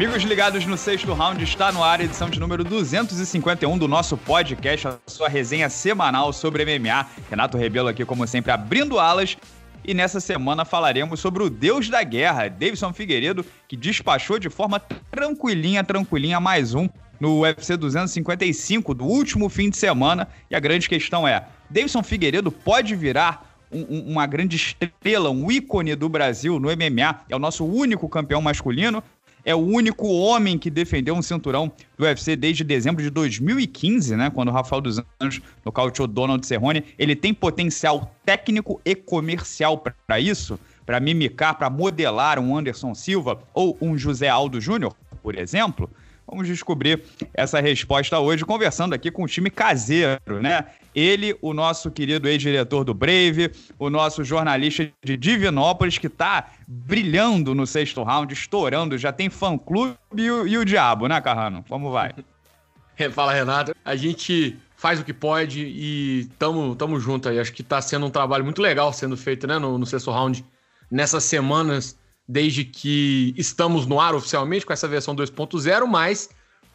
Amigos ligados no sexto round, está no ar edição de número 251 do nosso podcast, a sua resenha semanal sobre MMA. Renato Rebelo aqui, como sempre, abrindo alas. E nessa semana falaremos sobre o deus da guerra, Davidson Figueiredo, que despachou de forma tranquilinha, tranquilinha mais um no UFC 255 do último fim de semana. E a grande questão é: Davidson Figueiredo pode virar um, uma grande estrela, um ícone do Brasil no MMA? É o nosso único campeão masculino? É o único homem que defendeu um cinturão do UFC desde dezembro de 2015, né? Quando o Rafael dos Anjos nocauteou Donald Cerrone. Ele tem potencial técnico e comercial para isso? Para mimicar, para modelar um Anderson Silva ou um José Aldo Júnior, por exemplo? Vamos descobrir essa resposta hoje, conversando aqui com o time caseiro, né? Ele, o nosso querido ex-diretor do Brave, o nosso jornalista de Divinópolis, que tá brilhando no sexto round, estourando, já tem fã-clube e, o, e o diabo, né, Carrano? Como vai? Fala, Renato. A gente faz o que pode e tamo, tamo junto aí. Acho que tá sendo um trabalho muito legal sendo feito, né, no, no sexto round, nessas semanas desde que estamos no ar oficialmente com essa versão 2.0, mas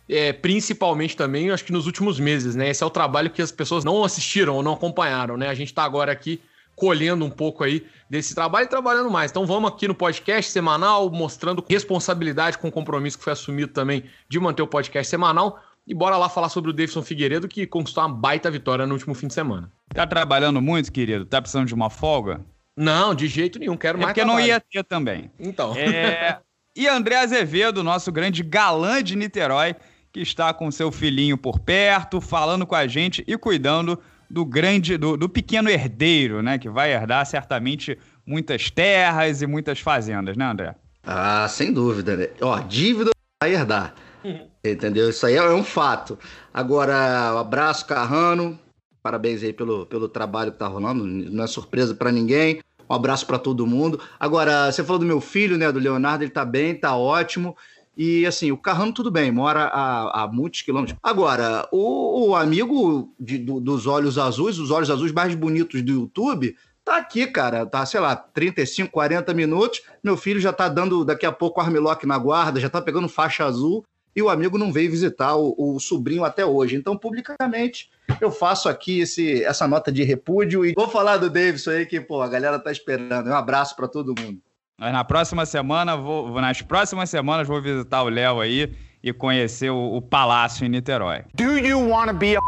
é, principalmente também, acho que nos últimos meses, né? Esse é o trabalho que as pessoas não assistiram ou não acompanharam, né? A gente está agora aqui colhendo um pouco aí desse trabalho e trabalhando mais. Então vamos aqui no podcast semanal, mostrando responsabilidade com o compromisso que foi assumido também de manter o podcast semanal. E bora lá falar sobre o Davidson Figueiredo, que conquistou uma baita vitória no último fim de semana. Tá trabalhando muito, querido? Tá precisando de uma folga? Não, de jeito nenhum, quero é mais. Porque trabalho. não ia ter também. Então. É... E André Azevedo, nosso grande galã de Niterói, que está com seu filhinho por perto, falando com a gente e cuidando do grande, do, do pequeno herdeiro, né? Que vai herdar certamente muitas terras e muitas fazendas, né, André? Ah, sem dúvida, né? Ó, dívida vai herdar. Entendeu? Isso aí é um fato. Agora, um abraço, Carrano. Parabéns aí pelo, pelo trabalho que tá rolando. Não é surpresa para ninguém. Um abraço para todo mundo. Agora, você falou do meu filho, né, do Leonardo, ele tá bem, tá ótimo. E assim, o Carrano tudo bem, mora a, a muitos quilômetros. Agora, o, o amigo de, do, dos olhos azuis, os olhos azuis mais bonitos do YouTube, tá aqui, cara. Tá, sei lá, 35, 40 minutos. Meu filho já tá dando daqui a pouco armlock na guarda, já tá pegando faixa azul e o amigo não veio visitar o, o, sobrinho até hoje. Então, publicamente, eu faço aqui esse, essa nota de repúdio e vou falar do Davidson aí que, pô, a galera tá esperando. Um abraço para todo mundo. Mas na próxima semana, vou, nas próximas semanas, vou visitar o Léo aí e conhecer o, o palácio em Niterói. Do you want to be a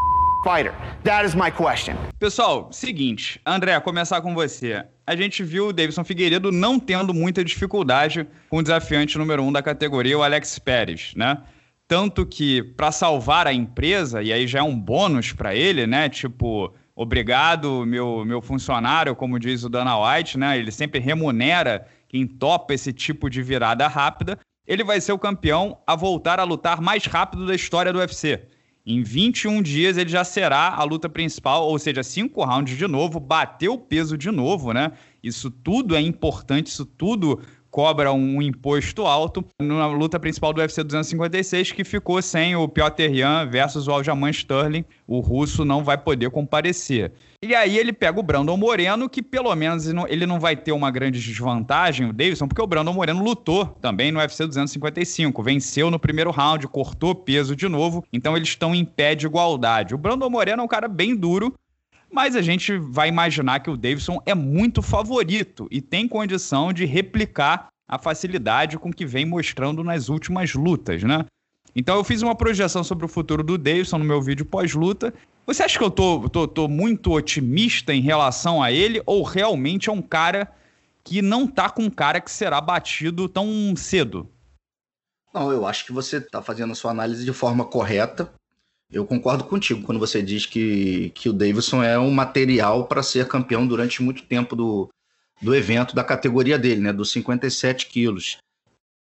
fighter? That is my question. Pessoal, seguinte, André, começar com você. A gente viu o Davidson Figueiredo não tendo muita dificuldade com o desafiante número um da categoria, o Alex Pérez, né? Tanto que, para salvar a empresa, e aí já é um bônus para ele, né? Tipo, obrigado, meu, meu funcionário, como diz o Dana White, né? Ele sempre remunera quem topa esse tipo de virada rápida. Ele vai ser o campeão a voltar a lutar mais rápido da história do UFC. Em 21 dias ele já será a luta principal, ou seja, cinco rounds de novo, bateu o peso de novo, né? Isso tudo é importante, isso tudo cobra um imposto alto na luta principal do UFC 256, que ficou sem o Piotr Jan versus o Aljamain Sterling. O russo não vai poder comparecer. E aí ele pega o Brandon Moreno, que pelo menos ele não vai ter uma grande desvantagem, o Davidson, porque o Brandon Moreno lutou também no UFC 255, venceu no primeiro round, cortou peso de novo, então eles estão em pé de igualdade. O Brandon Moreno é um cara bem duro, mas a gente vai imaginar que o Davidson é muito favorito e tem condição de replicar a facilidade com que vem mostrando nas últimas lutas, né? Então eu fiz uma projeção sobre o futuro do Davidson no meu vídeo pós-luta. Você acha que eu tô, tô, tô, muito otimista em relação a ele ou realmente é um cara que não tá com um cara que será batido tão cedo? Não, eu acho que você tá fazendo a sua análise de forma correta. Eu concordo contigo quando você diz que, que o Davidson é um material para ser campeão durante muito tempo do, do evento, da categoria dele, né? Dos 57 quilos.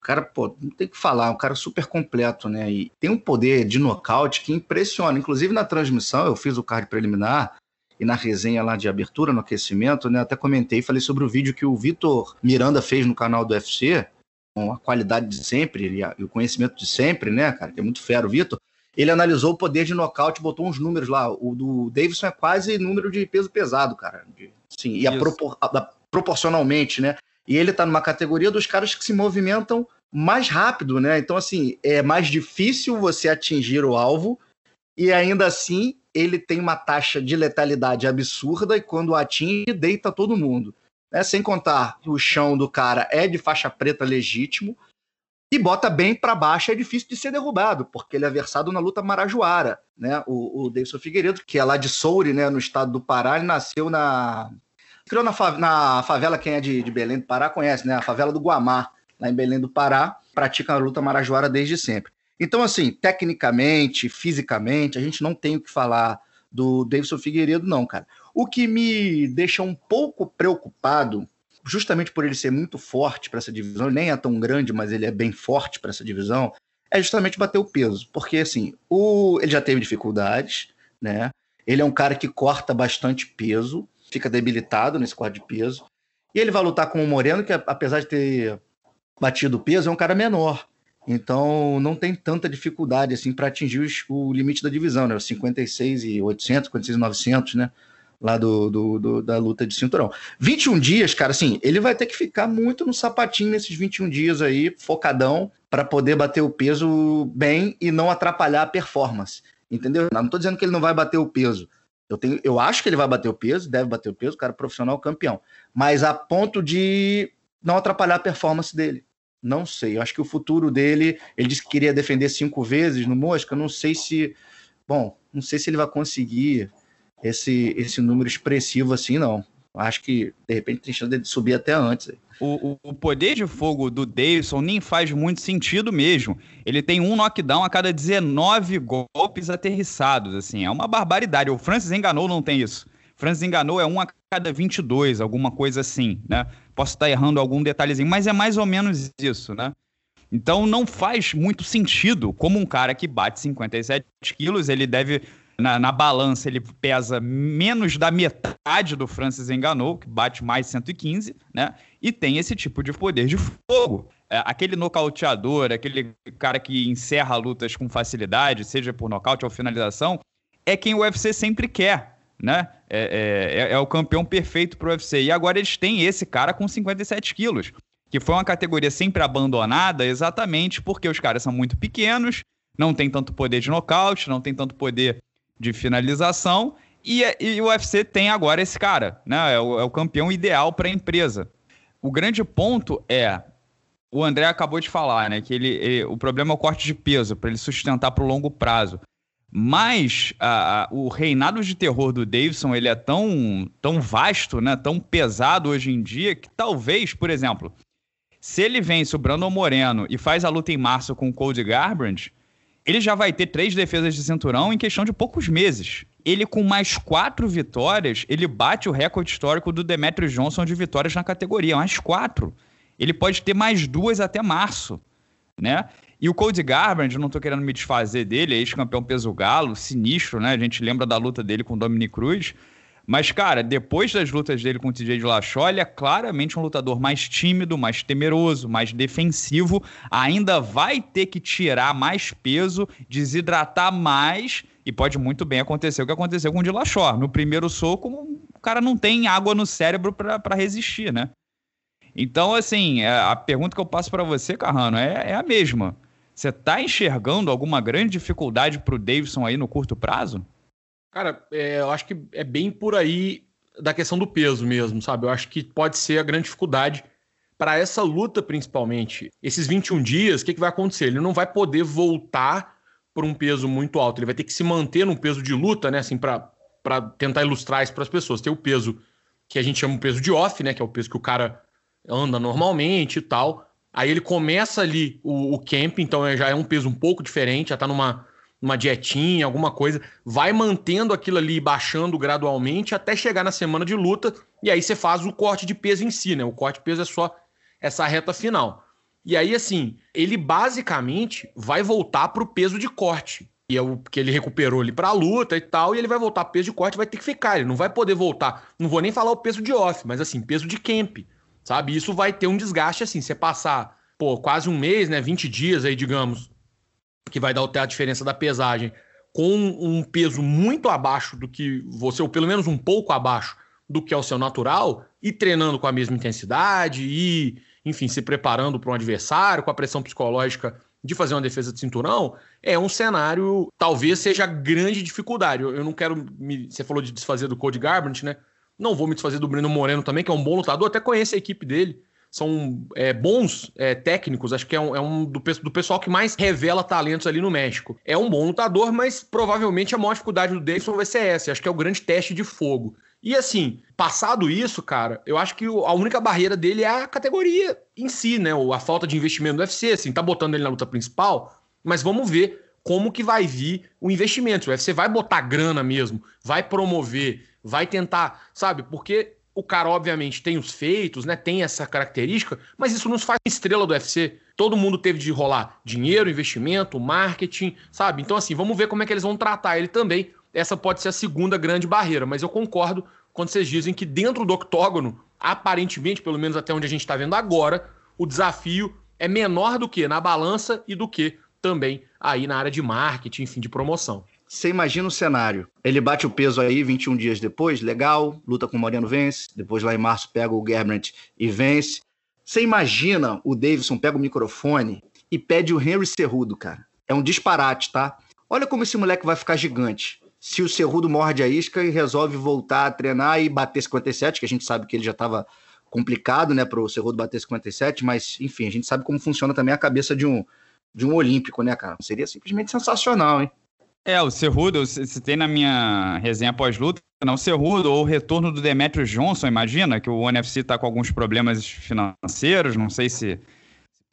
O cara, pô, não tem que falar, é um cara super completo, né? E tem um poder de nocaute que impressiona. Inclusive na transmissão, eu fiz o card preliminar e na resenha lá de abertura, no aquecimento, né? Até comentei, falei sobre o vídeo que o Vitor Miranda fez no canal do UFC, com a qualidade de sempre e o conhecimento de sempre, né, cara? Que é muito fero, Vitor ele analisou o poder de nocaute, botou uns números lá. O do Davidson é quase número de peso pesado, cara. Sim, e a propor, a, a, proporcionalmente, né? E ele tá numa categoria dos caras que se movimentam mais rápido, né? Então, assim, é mais difícil você atingir o alvo e ainda assim ele tem uma taxa de letalidade absurda e quando atinge, deita todo mundo. Né? Sem contar que o chão do cara é de faixa preta legítimo e bota bem para baixo, é difícil de ser derrubado, porque ele é versado na luta marajoara. Né? O, o Davidson Figueiredo, que é lá de Soure, né, no estado do Pará, ele nasceu na. Criou na, na favela, quem é de, de Belém do Pará conhece, né? A favela do Guamá, lá em Belém do Pará, pratica a luta marajoara desde sempre. Então, assim, tecnicamente, fisicamente, a gente não tem o que falar do Davidson Figueiredo, não, cara. O que me deixa um pouco preocupado, justamente por ele ser muito forte para essa divisão, ele nem é tão grande, mas ele é bem forte para essa divisão, é justamente bater o peso. Porque, assim, o... ele já teve dificuldades, né? Ele é um cara que corta bastante peso, fica debilitado nesse corte de peso. E ele vai lutar com o Moreno, que apesar de ter batido peso, é um cara menor. Então não tem tanta dificuldade assim para atingir o limite da divisão, né? Os 56 e 800, 56 e 900, né? Lá do, do, do, da luta de cinturão. 21 dias, cara, assim, ele vai ter que ficar muito no sapatinho nesses 21 dias aí, focadão, para poder bater o peso bem e não atrapalhar a performance. Entendeu? Não estou dizendo que ele não vai bater o peso. Eu, tenho, eu acho que ele vai bater o peso, deve bater o peso, cara profissional campeão. Mas a ponto de não atrapalhar a performance dele. Não sei. Eu acho que o futuro dele, ele disse que queria defender cinco vezes no Mosca. Não sei se. Bom, não sei se ele vai conseguir esse, esse número expressivo assim, não. Acho que, de repente, tem chance de subir até antes. O, o, poder de fogo do Davidson nem faz muito sentido mesmo. Ele tem um knockdown a cada 19 golpes aterrissados, assim. É uma barbaridade. O Francis enganou, não tem isso. Francis enganou é um a cada 22, alguma coisa assim, né? Posso estar errando algum detalhezinho, mas é mais ou menos isso, né? Então não faz muito sentido como um cara que bate 57 quilos, ele deve. Na, na balança, ele pesa menos da metade do Francis Enganou, que bate mais 115, né? E tem esse tipo de poder de fogo. É, aquele nocauteador, aquele cara que encerra lutas com facilidade, seja por nocaute ou finalização, é quem o UFC sempre quer né? É, é, é, é o campeão perfeito para o UFC. E agora eles têm esse cara com 57 quilos, que foi uma categoria sempre abandonada exatamente porque os caras são muito pequenos, não tem tanto poder de nocaute, não tem tanto poder de finalização. E, e o UFC tem agora esse cara, né? É o, é o campeão ideal para a empresa. O grande ponto é o André acabou de falar, né? Que ele, ele o problema é o corte de peso para ele sustentar para o longo prazo. Mas a, a, o reinado de terror do Davidson ele é tão, tão vasto, né, tão pesado hoje em dia, que talvez, por exemplo, se ele vence o Brandon Moreno e faz a luta em março com o Cody Garbrandt, ele já vai ter três defesas de cinturão em questão de poucos meses. Ele, com mais quatro vitórias, ele bate o recorde histórico do Demetrius Johnson de vitórias na categoria. Mais quatro. Ele pode ter mais duas até março, né? E o Cody Garbrandt, não tô querendo me desfazer dele, ex-campeão peso galo, sinistro, né? A gente lembra da luta dele com o Dominic Cruz. Mas, cara, depois das lutas dele com o TJ de Lachó, ele é claramente um lutador mais tímido, mais temeroso, mais defensivo. Ainda vai ter que tirar mais peso, desidratar mais. E pode muito bem acontecer o que aconteceu com o Dilachó. No primeiro soco, o cara não tem água no cérebro para resistir, né? Então, assim, é, a pergunta que eu passo para você, Carrano, é, é a mesma. Você está enxergando alguma grande dificuldade para o Davidson aí no curto prazo? Cara, é, eu acho que é bem por aí da questão do peso mesmo, sabe? Eu acho que pode ser a grande dificuldade para essa luta, principalmente. Esses 21 dias, o que, que vai acontecer? Ele não vai poder voltar por um peso muito alto. Ele vai ter que se manter num peso de luta, né? Assim, para tentar ilustrar isso para as pessoas. Tem o peso que a gente chama de peso de off, né? Que é o peso que o cara anda normalmente e tal. Aí ele começa ali o, o camp, então é, já é um peso um pouco diferente, já tá numa, numa dietinha, alguma coisa. Vai mantendo aquilo ali, baixando gradualmente até chegar na semana de luta. E aí você faz o corte de peso em si, né? O corte de peso é só essa reta final. E aí, assim, ele basicamente vai voltar pro peso de corte. E é o que ele recuperou ali pra luta e tal, e ele vai voltar pro peso de corte, vai ter que ficar. Ele não vai poder voltar. Não vou nem falar o peso de off, mas assim, peso de camp sabe? Isso vai ter um desgaste assim, você passar, pô, quase um mês, né, 20 dias aí, digamos, que vai dar a diferença da pesagem, com um peso muito abaixo do que você, ou pelo menos um pouco abaixo do que é o seu natural, e treinando com a mesma intensidade, e, enfim, se preparando para um adversário, com a pressão psicológica de fazer uma defesa de cinturão, é um cenário, talvez seja grande dificuldade. Eu, eu não quero me. Você falou de desfazer do Cody Garbrandt, né? Não vou me desfazer do Breno Moreno também, que é um bom lutador, até conheço a equipe dele. São é, bons é, técnicos, acho que é um, é um do, do, pessoal que mais revela talentos ali no México. É um bom lutador, mas provavelmente a maior dificuldade do Davidson vai ser essa. Acho que é o grande teste de fogo. E assim, passado isso, cara, eu acho que a única barreira dele é a categoria em si, né? A falta de investimento do UFC, assim, tá botando ele na luta principal, mas vamos ver como que vai vir o investimento. O UFC vai botar grana mesmo, vai promover, vai tentar, sabe? Porque o cara, obviamente, tem os feitos, né? Tem essa característica, mas isso não se faz estrela do UFC. Todo mundo teve de rolar dinheiro, investimento, marketing, sabe? Então, assim, vamos ver como é que eles vão tratar ele também essa pode ser a segunda grande barreira. Mas eu concordo quando vocês dizem que dentro do octógono, aparentemente, pelo menos até onde a gente está vendo agora, o desafio é menor do que na balança e do que também aí na área de marketing, enfim, de promoção. Você imagina o cenário. Ele bate o peso aí 21 dias depois, legal, luta com o Moreno, vence. Depois lá em março pega o Gerbrandt e vence. Você imagina o Davidson pega o microfone e pede o Henry Cerrudo, cara. É um disparate, tá? Olha como esse moleque vai ficar gigante se o Cerrudo morde a isca e resolve voltar a treinar e bater 57, que a gente sabe que ele já estava complicado, né, para o Cerrudo bater 57, mas enfim, a gente sabe como funciona também a cabeça de um, de um olímpico, né, cara? Seria simplesmente sensacional, hein? É, o Cerrudo, você tem na minha resenha pós-luta, não, o Cerrudo ou o retorno do Demetrio Johnson, imagina que o NFC está com alguns problemas financeiros, não sei se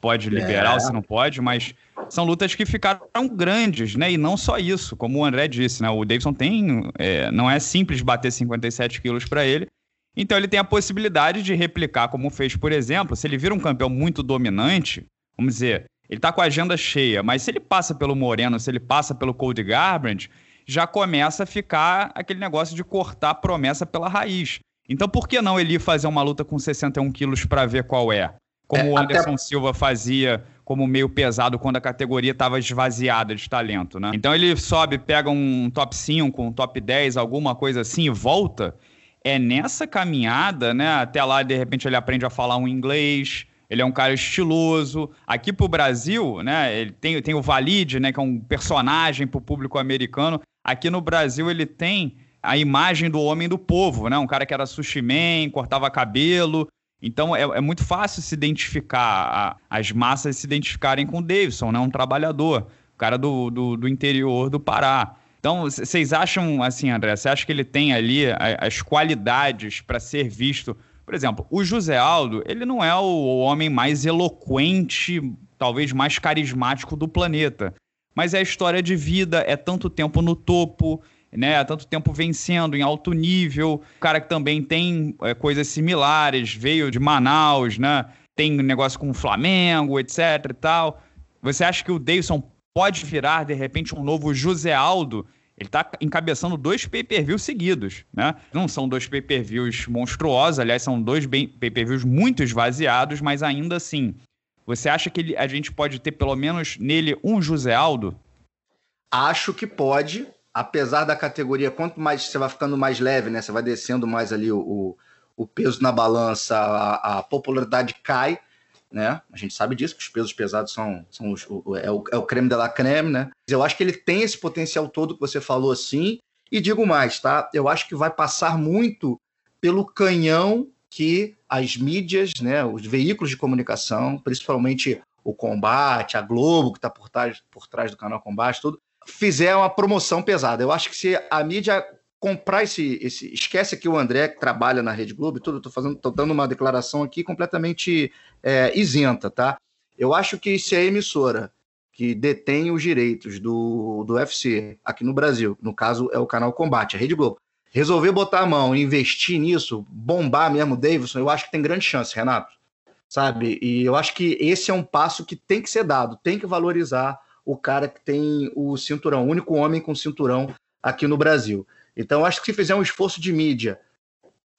pode liberar é. ou se não pode, mas são lutas que ficaram grandes, né? E não só isso, como o André disse, né? O Davidson tem. É, não é simples bater 57 quilos para ele. Então ele tem a possibilidade de replicar, como fez, por exemplo, se ele vira um campeão muito dominante, vamos dizer, ele tá com a agenda cheia, mas se ele passa pelo Moreno, se ele passa pelo Cody Garbrandt, já começa a ficar aquele negócio de cortar a promessa pela raiz. Então por que não ele ir fazer uma luta com 61 quilos para ver qual é? Como é, o Anderson até... Silva fazia como meio pesado quando a categoria estava esvaziada de talento, né? Então ele sobe, pega um top 5, um top 10, alguma coisa assim e volta. É nessa caminhada, né? Até lá, de repente, ele aprende a falar um inglês. Ele é um cara estiloso. Aqui pro Brasil, né? Ele tem, tem o Valide, né? Que é um personagem pro público americano. Aqui no Brasil ele tem a imagem do homem do povo, né? Um cara que era sushi man, cortava cabelo, então é, é muito fácil se identificar, a, as massas se identificarem com o Davidson, né? um trabalhador, o cara do, do, do interior do Pará. Então, vocês acham, assim, André, você acha que ele tem ali as qualidades para ser visto? Por exemplo, o José Aldo, ele não é o homem mais eloquente, talvez mais carismático do planeta. Mas é a história de vida, é tanto tempo no topo, né, há tanto tempo vencendo em alto nível, cara que também tem é, coisas similares, veio de Manaus, né, tem negócio com o Flamengo, etc e tal. Você acha que o Davidson pode virar, de repente, um novo José Aldo? Ele está encabeçando dois pay-per-views seguidos, né? Não são dois pay-per-views monstruosos, aliás, são dois pay-per-views muito esvaziados, mas ainda assim. Você acha que ele, a gente pode ter pelo menos nele um José Aldo? Acho que pode, apesar da categoria, quanto mais você vai ficando mais leve, né? Você vai descendo mais ali o, o, o peso na balança, a, a, popularidade cai, né? A gente sabe disso, que os pesos pesados são, são os, o, é, o, é o creme de la creme, né? Eu acho que ele tem esse potencial todo que você falou assim, e digo mais, tá? Eu acho que vai passar muito pelo canhão que as mídias, né, os veículos de comunicação, principalmente o Combate, a Globo, que está por trás, por trás do canal Combate, tudo, fizer uma promoção pesada. Eu acho que se a mídia comprar esse, esse esquece que o André que trabalha na Rede Globo, tudo, tô fazendo, tô dando uma declaração aqui completamente é, isenta, tá? Eu acho que se a emissora que detém os direitos do, do UFC aqui no Brasil, no caso é o canal Combate, a Rede Globo, resolver botar a mão e investir nisso, bombar mesmo o Davidson, eu acho que tem grande chance, Renato. Sabe? E eu acho que esse é um passo que tem que ser dado, tem que valorizar o cara que tem o cinturão, o único homem com cinturão aqui no Brasil. Então, acho que se fizer um esforço de mídia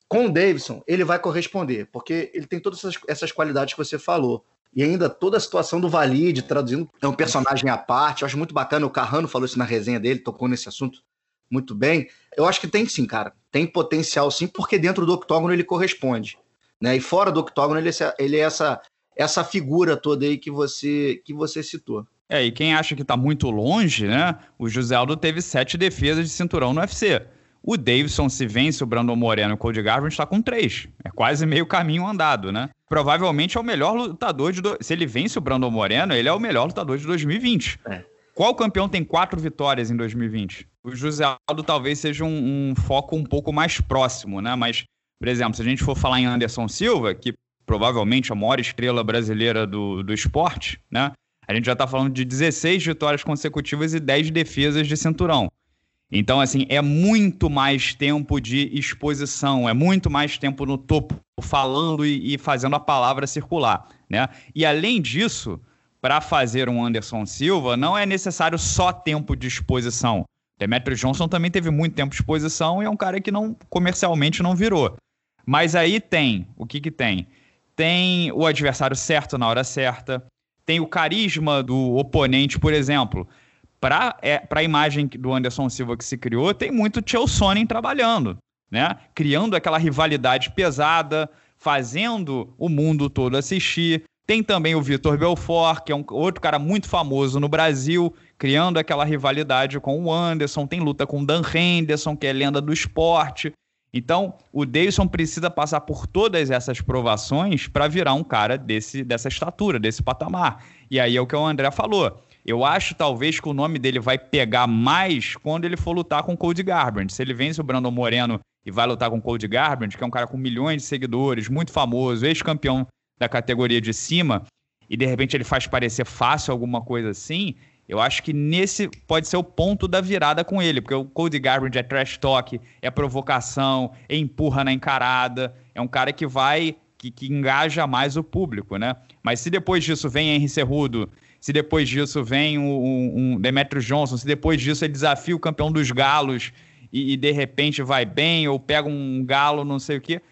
com o Davidson, ele vai corresponder, porque ele tem todas essas, essas qualidades que você falou. E ainda toda a situação do Valide, traduzindo, é um personagem à parte. Eu acho muito bacana. O Carrano falou isso na resenha dele, tocou nesse assunto muito bem. Eu acho que tem sim, cara. Tem potencial sim, porque dentro do octógono ele corresponde. Né? E fora do octógono ele, é ele é essa, essa figura toda aí que você, que você citou. É, e quem acha que está muito longe, né? O José Aldo teve sete defesas de cinturão no UFC. O Davidson, se vence o Brandon Moreno e o Cody Garbrandt, está com três. É quase meio caminho andado, né? Provavelmente é o melhor lutador de... Do... Se ele vence o Brandon Moreno, ele é o melhor lutador de 2020. É. Qual campeão tem quatro vitórias em 2020? O José Aldo talvez seja um, um foco um pouco mais próximo, né? Mas, por exemplo, se a gente for falar em Anderson Silva, que provavelmente a maior estrela brasileira do, do esporte, né? A gente já está falando de 16 vitórias consecutivas e 10 defesas de cinturão. Então, assim, é muito mais tempo de exposição, é muito mais tempo no topo, falando e, e fazendo a palavra circular, né? E além disso, para fazer um Anderson Silva, não é necessário só tempo de exposição. Demetrio Johnson também teve muito tempo de exposição e é um cara que não comercialmente não virou. Mas aí tem, o que que tem? Tem o adversário certo na hora certa, tem o carisma do oponente, por exemplo para é, a imagem do Anderson Silva que se criou, tem muito Chael Sonnen trabalhando, né? Criando aquela rivalidade pesada, fazendo o mundo todo assistir. Tem também o Vitor Belfort, que é um outro cara muito famoso no Brasil, criando aquela rivalidade com o Anderson. Tem luta com o Dan Henderson, que é lenda do esporte. Então, o Davidson precisa passar por todas essas provações para virar um cara desse, dessa estatura, desse patamar. E aí é o que o André falou. Eu acho talvez que o nome dele vai pegar mais quando ele for lutar com o Cody Garbrandt. Se ele vence o Brandon Moreno e vai lutar com o Cody Garbrandt, que é um cara com milhões de seguidores, muito famoso, ex-campeão da categoria de cima, e de repente ele faz parecer fácil alguma coisa assim, eu acho que nesse pode ser o ponto da virada com ele, porque o Cody Garbrandt é trash talk, é provocação, é empurra na encarada, é um cara que vai que, que engaja mais o público, né? Mas se depois disso vem Henry Cerrudo se depois disso vem um, um Demetrio Johnson, se depois disso ele desafia o campeão dos galos e, e, de repente vai bem, ou pega um galo, não sei o quê.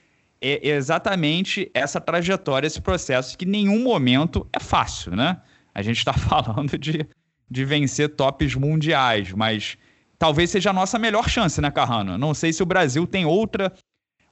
É exatamente essa trajetória, esse processo, que em nenhum momento é fácil, né? A gente está falando de, de vencer tops mundiais, mas talvez seja a nossa melhor chance, né, Carrano? Não sei se o Brasil tem outra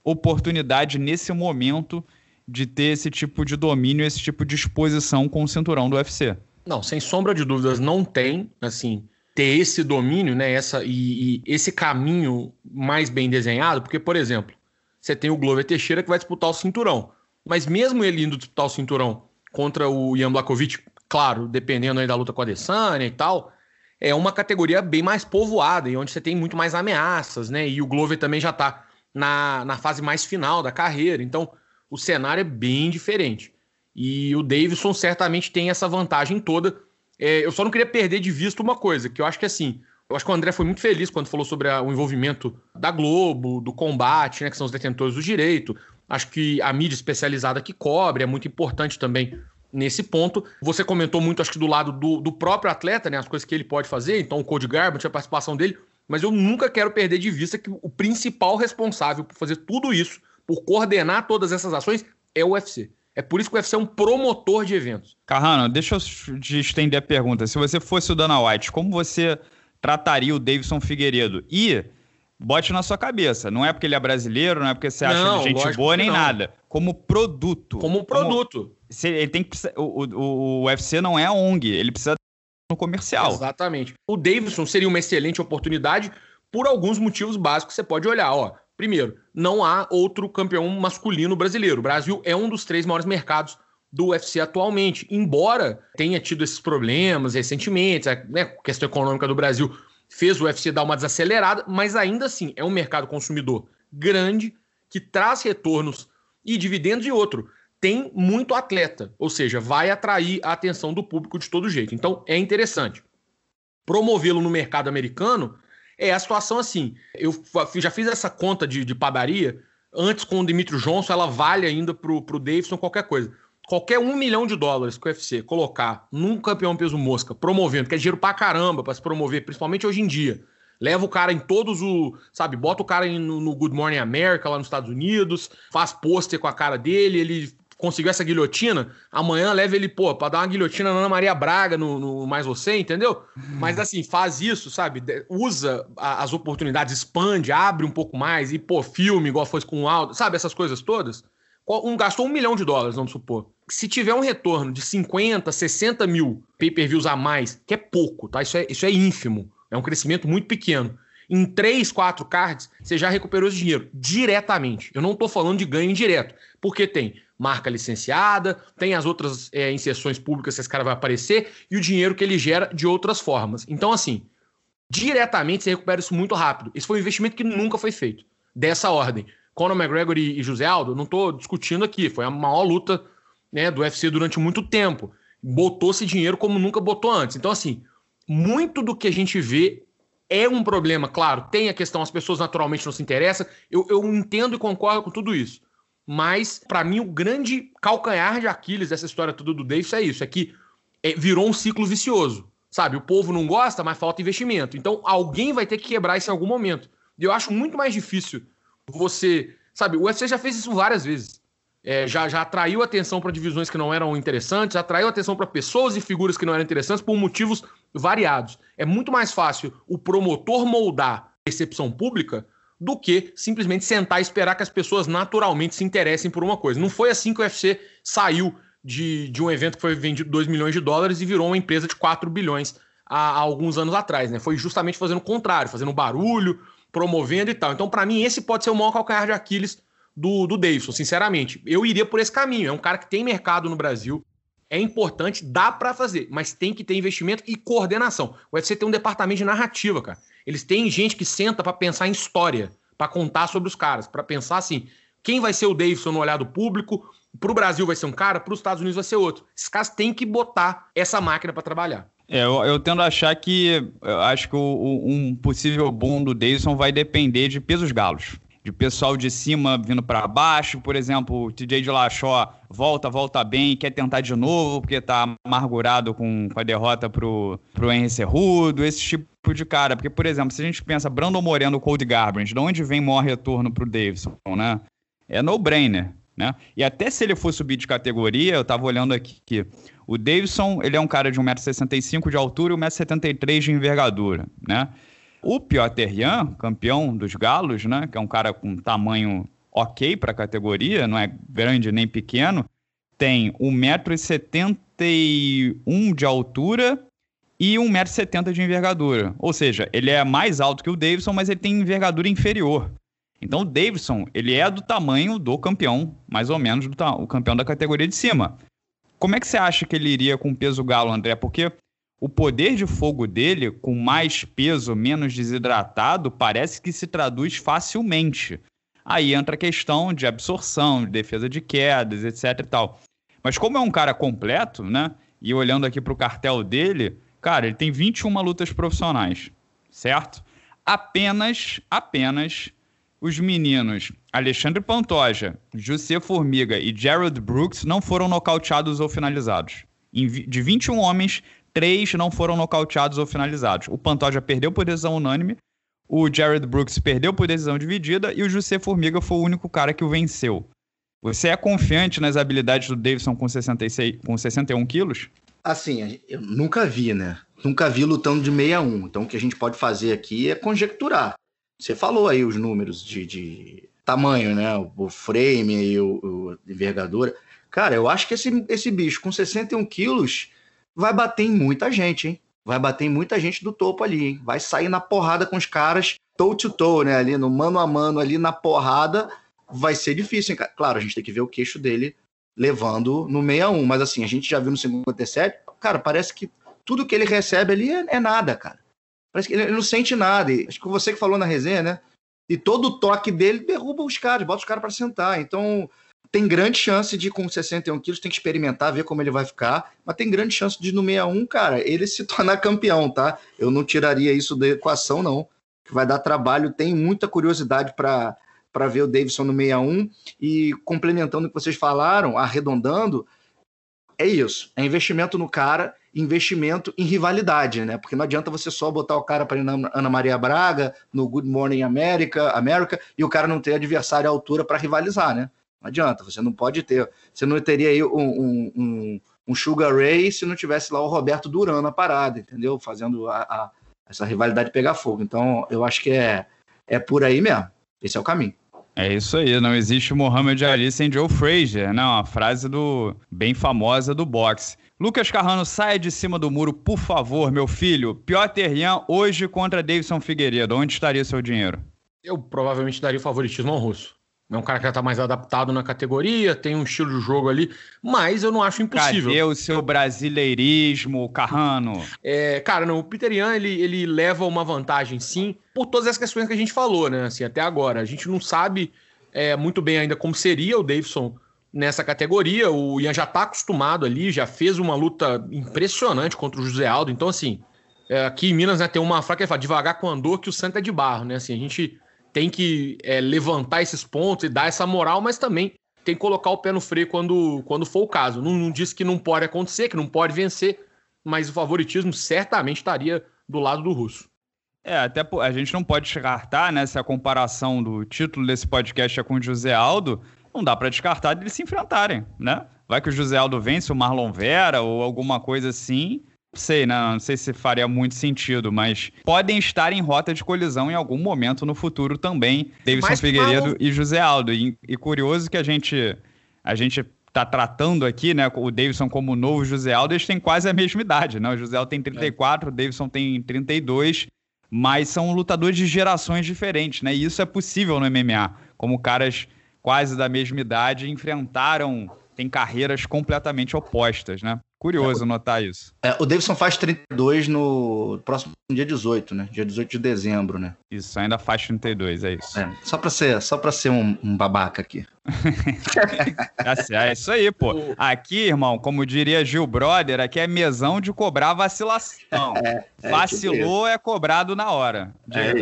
oportunidade nesse momento de ter esse tipo de domínio, esse tipo de exposição com o cinturão do UFC. Não, sem sombra de dúvidas, não tem, assim, ter esse domínio, né, essa, e, e, esse caminho mais bem desenhado, porque, por exemplo, você tem o Glover Teixeira que vai disputar o cinturão, mas mesmo ele indo disputar o cinturão contra o Ian Blakovic, claro, dependendo aí da luta com a Adesanya e tal, é uma categoria bem mais povoada e onde você tem muito mais ameaças, né, e o Glover também já tá na, na fase mais final da carreira, então o cenário é bem diferente. E o Davidson certamente tem essa vantagem toda. É, eu só não queria perder de vista uma coisa, que eu acho que assim, eu acho que o André foi muito feliz quando falou sobre a, o envolvimento da Globo, do combate, né, que são os detentores do direito. Acho que a mídia especializada que cobre é muito importante também nesse ponto. Você comentou muito, acho que do lado do, do próprio atleta, né, as coisas que ele pode fazer, então o Code Garbrandt, a participação dele, mas eu nunca quero perder de vista que o principal responsável por fazer tudo isso, por coordenar todas essas ações, é o UFC. É por isso que o UFC é um promotor de eventos. Carrano, deixa eu te estender a pergunta. Se você fosse o Dana White, como você trataria o Davidson Figueiredo? E bote na sua cabeça, não é porque ele é brasileiro, não é porque você acha não, ele gente boa nem não. nada. Como produto. Como produto. Como, ele tem que o, o, o UFC não é a ONG, ele precisa no comercial. Exatamente. O Davidson seria uma excelente oportunidade por alguns motivos básicos você pode olhar, ó. Primeiro, não há outro campeão masculino brasileiro. O Brasil é um dos três maiores mercados do UFC atualmente, embora tenha tido esses problemas recentemente, a né, questão econômica do Brasil fez o UFC dar uma desacelerada, mas ainda assim é um mercado consumidor grande que traz retornos e dividendos e outro. Tem muito atleta, ou seja, vai atrair a atenção do público de todo jeito. Então é interessante. Promovê-lo no mercado americano é a situação assim. Eu já fiz essa conta de, de padaria. Antes, com o Dimitri Johnson, ela vale ainda pro, pro Davidson qualquer coisa. Qualquer um milhão de dólares que o UFC colocar num campeão peso mosca, promovendo, que é dinheiro pra caramba pra se promover, principalmente hoje em dia. Leva o cara em todos o. Sabe, bota o cara no, no Good Morning America lá nos Estados Unidos, faz pôster com a cara dele, ele conseguiu essa guilhotina, amanhã leva ele, pô, pra dar uma guilhotina na Ana Maria Braga no, no Mais Você, entendeu? Mas assim, faz isso, sabe? Usa a, as oportunidades, expande, abre um pouco mais, e, pô, filme, igual foi com o Aldo, sabe? Essas coisas todas. Um gastou um milhão de dólares, vamos supor. se tiver um retorno de 50, 60 mil pay-per-views a mais, que é pouco, tá? Isso é, isso é ínfimo. É um crescimento muito pequeno. Em 3, 4 cards, você já recuperou esse dinheiro diretamente. Eu não estou falando de ganho indireto, porque tem marca licenciada, tem as outras é, inserções públicas que esse cara vai aparecer e o dinheiro que ele gera de outras formas. Então, assim, diretamente você recupera isso muito rápido. Esse foi um investimento que nunca foi feito, dessa ordem. Conor McGregor e, José Aldo, não estou discutindo aqui, foi a maior luta né, do UFC durante muito tempo. Botou-se dinheiro como nunca botou antes. Então, assim, muito do que a gente vê é um problema, claro. Tem a questão, as pessoas naturalmente não se interessam. Eu, eu entendo e concordo com tudo isso. Mas, para mim, o grande calcanhar de Aquiles dessa história toda do Davis é isso: é que é, virou um ciclo vicioso. Sabe, o povo não gosta, mas falta investimento. Então alguém vai ter que quebrar isso em algum momento. E eu acho muito mais difícil você. Sabe, o UFC já fez isso várias vezes. É, já, já atraiu atenção para divisões que não eram interessantes, atraiu atenção para pessoas e figuras que não eram interessantes por motivos variados. É muito mais fácil o promotor moldar percepção pública do que simplesmente sentar e esperar que as pessoas naturalmente se interessem por uma coisa. Não foi assim que o UFC saiu de, de um evento que foi vendido 2 milhões de dólares e virou uma empresa de 4 bilhões há, há alguns anos atrás, né? Foi justamente fazendo o contrário, fazendo barulho, promovendo e tal. Então, para mim, esse pode ser o maior calcanhar de Aquiles do, do Davidson, sinceramente. Eu iria por esse caminho. É um cara que tem mercado no Brasil, é importante, dá para fazer, mas tem que ter investimento e coordenação. O UFC tem um departamento de narrativa, cara. Eles têm gente que senta para pensar em história, para contar sobre os caras, para pensar assim, quem vai ser o Davidson no olhar do público, para o Brasil vai ser um cara, para os Estados Unidos vai ser outro. Esses caras têm que botar essa máquina para trabalhar. É, eu, eu, tendo a achar que acho que o, um possível boom do Davidson vai depender de pesos galos. De pessoal de cima vindo para baixo, por exemplo, o TJ de Lachó volta, volta bem, quer tentar de novo, porque tá amargurado com, com a derrota pro, pro Henry Cerrudo, esse tipo de cara. Porque, por exemplo, se a gente pensa Brandon Moreno, Cold Garbrandt, de onde vem maior retorno pro Davidson, né? É no-brainer. Né? E até se ele for subir de categoria, eu estava olhando aqui que o Davidson ele é um cara de 1,65m de altura e 1,73m de envergadura. Né? O Piotr Jan, campeão dos galos, né, que é um cara com tamanho ok para categoria, não é grande nem pequeno, tem 1,71m de altura e 1,70m de envergadura. Ou seja, ele é mais alto que o Davidson, mas ele tem envergadura inferior. Então o Davidson, ele é do tamanho do campeão, mais ou menos do o campeão da categoria de cima. Como é que você acha que ele iria com peso galo, André? Porque o poder de fogo dele, com mais peso, menos desidratado, parece que se traduz facilmente. Aí entra a questão de absorção, de defesa de quedas, etc e tal. Mas como é um cara completo, né? E olhando aqui para o cartel dele, cara, ele tem 21 lutas profissionais, certo? Apenas, apenas os meninos Alexandre Pantoja, José Formiga e Jared Brooks não foram nocauteados ou finalizados. De 21 homens, três não foram nocauteados ou finalizados. O Pantoja perdeu por decisão unânime, o Jared Brooks perdeu por decisão dividida e o José Formiga foi o único cara que o venceu. Você é confiante nas habilidades do Davidson com, 66, com 61 quilos? Assim, eu nunca vi, né? Nunca vi lutando de 61. Então o que a gente pode fazer aqui é conjecturar. Você falou aí os números de, de tamanho, né? O frame e o, o envergadura. Cara, eu acho que esse, esse bicho com 61 quilos vai bater em muita gente, hein? Vai bater em muita gente do topo ali, hein? Vai sair na porrada com os caras toe to toe, né? Ali no mano a mano, ali na porrada, vai ser difícil, hein? Claro, a gente tem que ver o queixo dele levando no 61, mas assim, a gente já viu no 57, cara, parece que tudo que ele recebe ali é, é nada, cara. Parece que ele não sente nada. E, acho que você que falou na resenha, né? E todo o toque dele derruba os caras, bota os caras para sentar. Então, tem grande chance de, com 61 quilos, tem que experimentar, ver como ele vai ficar. Mas tem grande chance de, no 61, cara, ele se tornar campeão, tá? Eu não tiraria isso da equação, não. Que vai dar trabalho. Tem muita curiosidade para para ver o Davidson no 61 e complementando o que vocês falaram, arredondando, é isso. É investimento no cara investimento em rivalidade, né? Porque não adianta você só botar o cara para ir na Ana Maria Braga, no Good Morning America, America, e o cara não ter adversário à altura para rivalizar, né? Não adianta, você não pode ter. Você não teria aí um, um, um, um Sugar Ray se não tivesse lá o Roberto Duran na parada, entendeu? Fazendo a, a, essa rivalidade pegar fogo. Então, eu acho que é, é por aí mesmo. Esse é o caminho. É isso aí, não existe Muhammad Ali sem Joe Frazier, né? Uma frase do bem famosa do boxe. Lucas Carrano, saia de cima do muro, por favor, meu filho. Piotr Jan hoje contra Davidson Figueiredo. Onde estaria seu dinheiro? Eu provavelmente daria o favoritismo ao russo. É um cara que já tá mais adaptado na categoria, tem um estilo de jogo ali, mas eu não acho impossível. Cadê o seu brasileirismo, Carrano? É, cara, não, o Peter Ian, ele, ele leva uma vantagem, sim, por todas as questões que a gente falou, né, assim, até agora. A gente não sabe é, muito bem ainda como seria o Davidson nessa categoria. O Ian já tá acostumado ali, já fez uma luta impressionante contra o José Aldo. Então, assim, é, aqui em Minas, né, tem uma frase que fala, devagar com andor que o santo é de barro, né? Assim, a gente tem que é, levantar esses pontos e dar essa moral, mas também tem que colocar o pé no freio quando, quando for o caso. Não, não diz que não pode acontecer, que não pode vencer, mas o favoritismo certamente estaria do lado do russo. É, até a gente não pode descartar, né? Se a comparação do título desse podcast é com o José Aldo, não dá para descartar de eles se enfrentarem, né? Vai que o José Aldo vence o Marlon Vera ou alguma coisa assim, sei, né? Não sei se faria muito sentido, mas podem estar em rota de colisão em algum momento no futuro também, Davidson Figueiredo e José Aldo. E, e, curioso que a gente a gente tá tratando aqui, né, o Davidson como novo José Aldo, eles têm quase a mesma idade, né? O José Aldo tem 34, é. o Davidson tem 32, mas são lutadores de gerações diferentes, né? E isso é possível no MMA, como caras quase da mesma idade enfrentaram, têm carreiras completamente opostas, né? Curioso é, notar isso. É, o Davidson faz 32 no próximo dia 18, né? Dia 18 de dezembro, né? Isso, ainda faz 32, é isso. É, só pra ser, só pra ser um, um babaca aqui. é isso aí, pô. Aqui, irmão, como diria Gil Brother, aqui é mesão de cobrar vacilação. É, é, Vacilou é cobrado na hora. É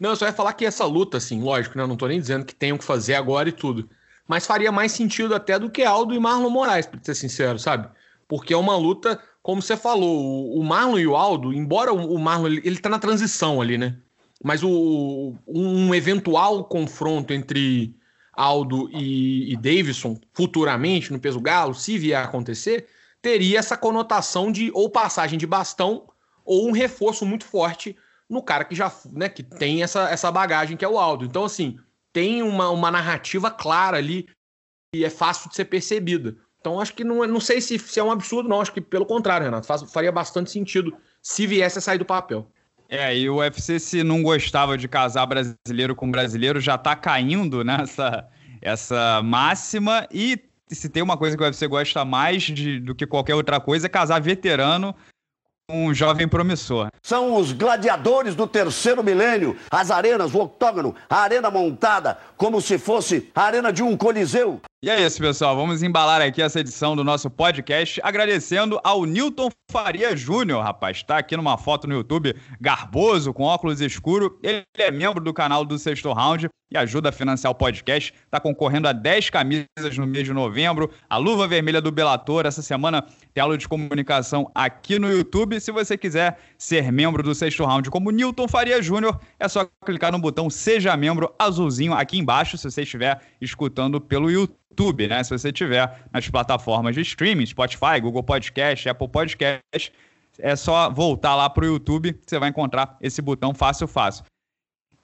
não, eu só ia falar que essa luta, assim, lógico, né? Eu não tô nem dizendo que tenham que fazer agora e tudo. Mas faria mais sentido até do que Aldo e Marlon Moraes, pra ser sincero, sabe? porque é uma luta, como você falou, o Marlon e o Aldo, embora o Marlon ele tá na transição ali, né? Mas o, um eventual confronto entre Aldo e, e Davidson futuramente no peso galo, se vier a acontecer, teria essa conotação de ou passagem de bastão ou um reforço muito forte no cara que já né, que tem essa, essa bagagem que é o Aldo. Então, assim, tem uma, uma narrativa clara ali e é fácil de ser percebida. Então acho que não, é, não sei se, se é um absurdo, não. Acho que pelo contrário, Renato, faz, faria bastante sentido se viesse a sair do papel. É, e o UFC, se não gostava de casar brasileiro com brasileiro, já tá caindo nessa essa máxima. E se tem uma coisa que o UFC gosta mais de, do que qualquer outra coisa, é casar veterano um jovem promissor. São os gladiadores do terceiro milênio, as arenas, o octógono, a arena montada, como se fosse a arena de um coliseu. E é isso, pessoal. Vamos embalar aqui essa edição do nosso podcast, agradecendo ao Newton Faria Júnior, rapaz. Está aqui numa foto no YouTube, garboso, com óculos escuro. Ele é membro do canal do Sexto Round e ajuda a financiar o podcast. Está concorrendo a 10 camisas no mês de novembro. A luva vermelha do Belator. Essa semana tem aula de comunicação aqui no YouTube. Se você quiser ser membro do Sexto Round como Newton Faria Júnior, é só clicar no botão Seja Membro azulzinho aqui embaixo, se você estiver escutando pelo YouTube. Né? Se você tiver nas plataformas de streaming, Spotify, Google Podcast, Apple Podcast, é só voltar lá pro YouTube, você vai encontrar esse botão fácil, fácil.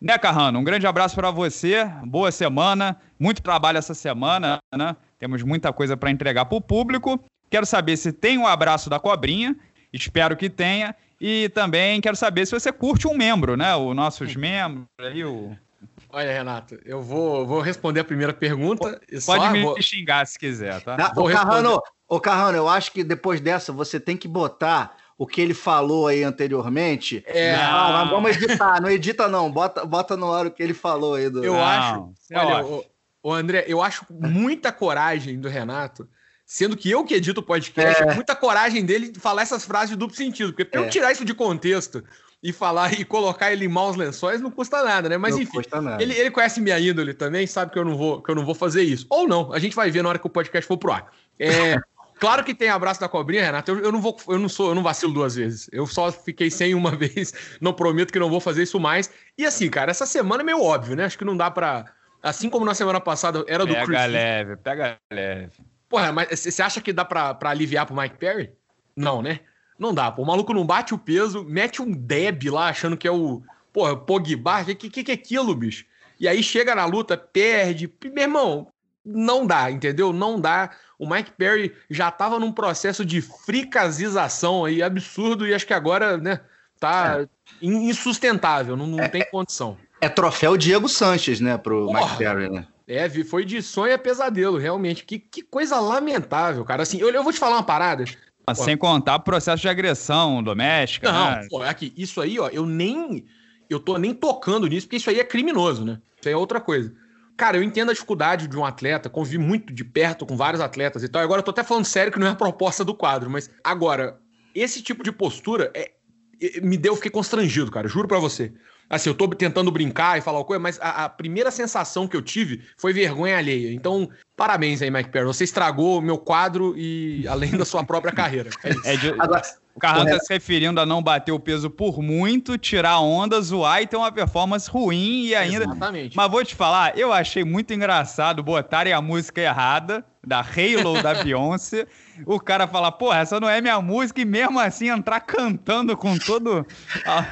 Né, Carrano? Um grande abraço para você, boa semana, muito trabalho essa semana, né? Temos muita coisa para entregar para o público. Quero saber se tem o um abraço da cobrinha, espero que tenha. E também quero saber se você curte um membro, né? Os nossos membros aí, o Olha, Renato, eu vou, vou responder a primeira pergunta. Pode me vou... xingar se quiser, tá? Não, ô, Carrano, ô, Carrano, eu acho que depois dessa você tem que botar o que ele falou aí anteriormente. É. Não, vamos editar, não edita não, bota, bota no ar o que ele falou aí. Do... Eu não, acho, é olha, o, o, André, eu acho muita coragem do Renato, sendo que eu que edito o podcast, é. muita coragem dele de falar essas frases de duplo sentido, porque é. eu tirar isso de contexto e falar e colocar ele em maus lençóis não custa nada, né? Mas não enfim, Ele, ele conhece minha índole também, sabe que eu não vou que eu não vou fazer isso. Ou não, a gente vai ver na hora que o podcast for pro ar. É, claro que tem abraço da cobrinha, Renato. Eu, eu, não vou, eu não sou, eu não vacilo duas vezes. Eu só fiquei sem uma vez. Não prometo que não vou fazer isso mais. E assim, cara, essa semana é meio óbvio, né? Acho que não dá para assim como na semana passada era do pega Chris. Pega leve, pega leve. Porra, mas você acha que dá para aliviar pro Mike Perry? Não, né? Não dá, pô. O maluco não bate o peso, mete um Deb lá achando que é o. Porra, Pogba. Que, que, que é aquilo, bicho? E aí chega na luta, perde. Meu irmão, não dá, entendeu? Não dá. O Mike Perry já estava num processo de fricasização aí absurdo e acho que agora, né, tá é. insustentável, não, não é, tem condição. É troféu Diego Sanches, né, pro Porra. Mike Perry, né? É, foi de sonho a pesadelo, realmente. Que, que coisa lamentável, cara. Assim, eu, eu vou te falar uma parada. Sem contar processo de agressão doméstica. Não, né? pô, aqui, isso aí, ó, eu nem. Eu tô nem tocando nisso, porque isso aí é criminoso, né? Isso aí é outra coisa. Cara, eu entendo a dificuldade de um atleta, convivi muito de perto com vários atletas e tal. Agora eu tô até falando sério que não é a proposta do quadro, mas agora, esse tipo de postura é, é me deu, fiquei constrangido, cara, juro para você. Assim, eu tô tentando brincar e falar coisa, mas a, a, primeira sensação que eu tive foi vergonha alheia. Então, parabéns aí, Mike Perry. Você estragou o meu quadro e além da sua própria carreira. É isso. É de... Agora, o Carrão tá se referindo a não bater o peso por muito, tirar onda, zoar e ter uma performance ruim e ainda. Exatamente. Mas vou te falar, eu achei muito engraçado botarem a música errada, da Halo da Beyoncé. O cara fala, pô, essa não é minha música, e mesmo assim entrar cantando com todo. A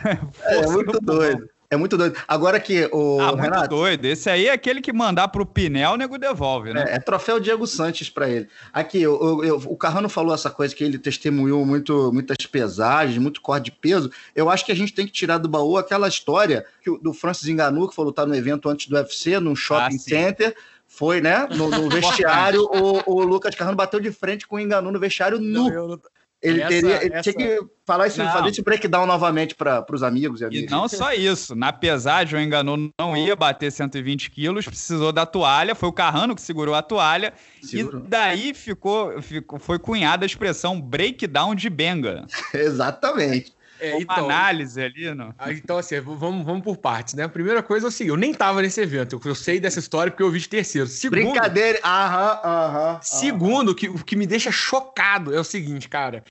é muito doido. É muito doido. Agora que o. Ah, Renato, muito doido. Esse aí é aquele que mandar pro Pinel, o nego devolve, né? É, é troféu Diego Santos para ele. Aqui, eu, eu, o Carrano falou essa coisa que ele testemunhou muito, muitas pesagens, muito corte de peso. Eu acho que a gente tem que tirar do baú aquela história que, do Francis Enganu, que falou tá no evento antes do UFC, num shopping ah, center foi, né? No, no vestiário, o, o Lucas Carrano bateu de frente com o Enganu no vestiário nu. Não, ele, essa, teria, ele essa... tinha que falar isso, fazer esse breakdown novamente para os amigos e amigas. E não só isso. Na pesagem, o Enganu não ia bater 120 quilos, precisou da toalha. Foi o Carrano que segurou a toalha. Segurou. E daí ficou, ficou, foi cunhada a expressão breakdown de benga. Exatamente. É, então, análise ali, não? Ah, então, assim, vamos, vamos por partes, né? A primeira coisa é o seguinte: eu nem tava nesse evento, eu, eu sei dessa história porque eu vi de terceiro. Segundo, Brincadeira, aham, aham. Segundo, que, o que me deixa chocado é o seguinte, cara.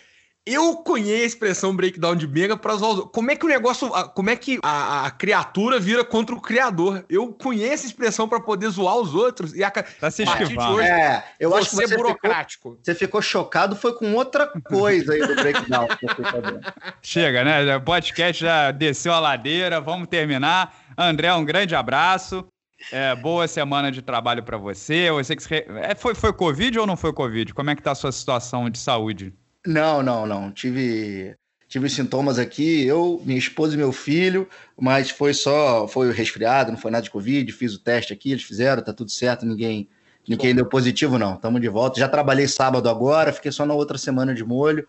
Eu conheço a expressão breakdown de Mega para zoar os Como é que o negócio. Como é que a, a, criatura vira contra o criador? Eu conheço a expressão para poder zoar os outros. E a, tá se esquivando. É, eu acho que você burocrático. Ficou, você ficou chocado, foi com outra coisa aí do breakdown. Chega, né? O podcast já desceu a ladeira. Vamos terminar. André, um grande abraço. É, boa semana de trabalho para você. Você que se... é, foi, foi Covid ou não foi Covid? Como é que tá a sua situação de saúde? Não, não, não. Tive tive sintomas aqui, eu, minha esposa e meu filho, mas foi só, foi resfriado, não foi nada de Covid, fiz o teste aqui, eles fizeram, tá tudo certo, ninguém, ninguém deu positivo não, estamos de volta. Já trabalhei sábado agora, fiquei só na outra semana de molho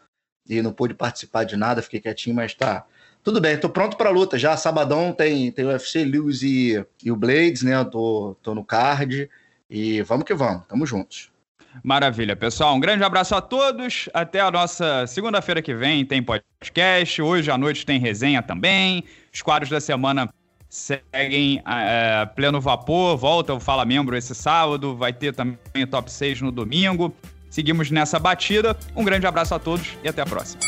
e não pude participar de nada, fiquei quietinho, mas tá. Tudo bem, tô pronto para luta já. Sabadão tem, tem o UFC Lewis e, e o Blades, né? Eu tô, tô no card e vamos que vamos, tamo juntos. Maravilha, pessoal. Um grande abraço a todos. Até a nossa segunda-feira que vem tem podcast. Hoje à noite tem resenha também. Os quadros da semana seguem é, pleno vapor. Volta o Fala Membro esse sábado. Vai ter também o Top 6 no domingo. Seguimos nessa batida. Um grande abraço a todos e até a próxima.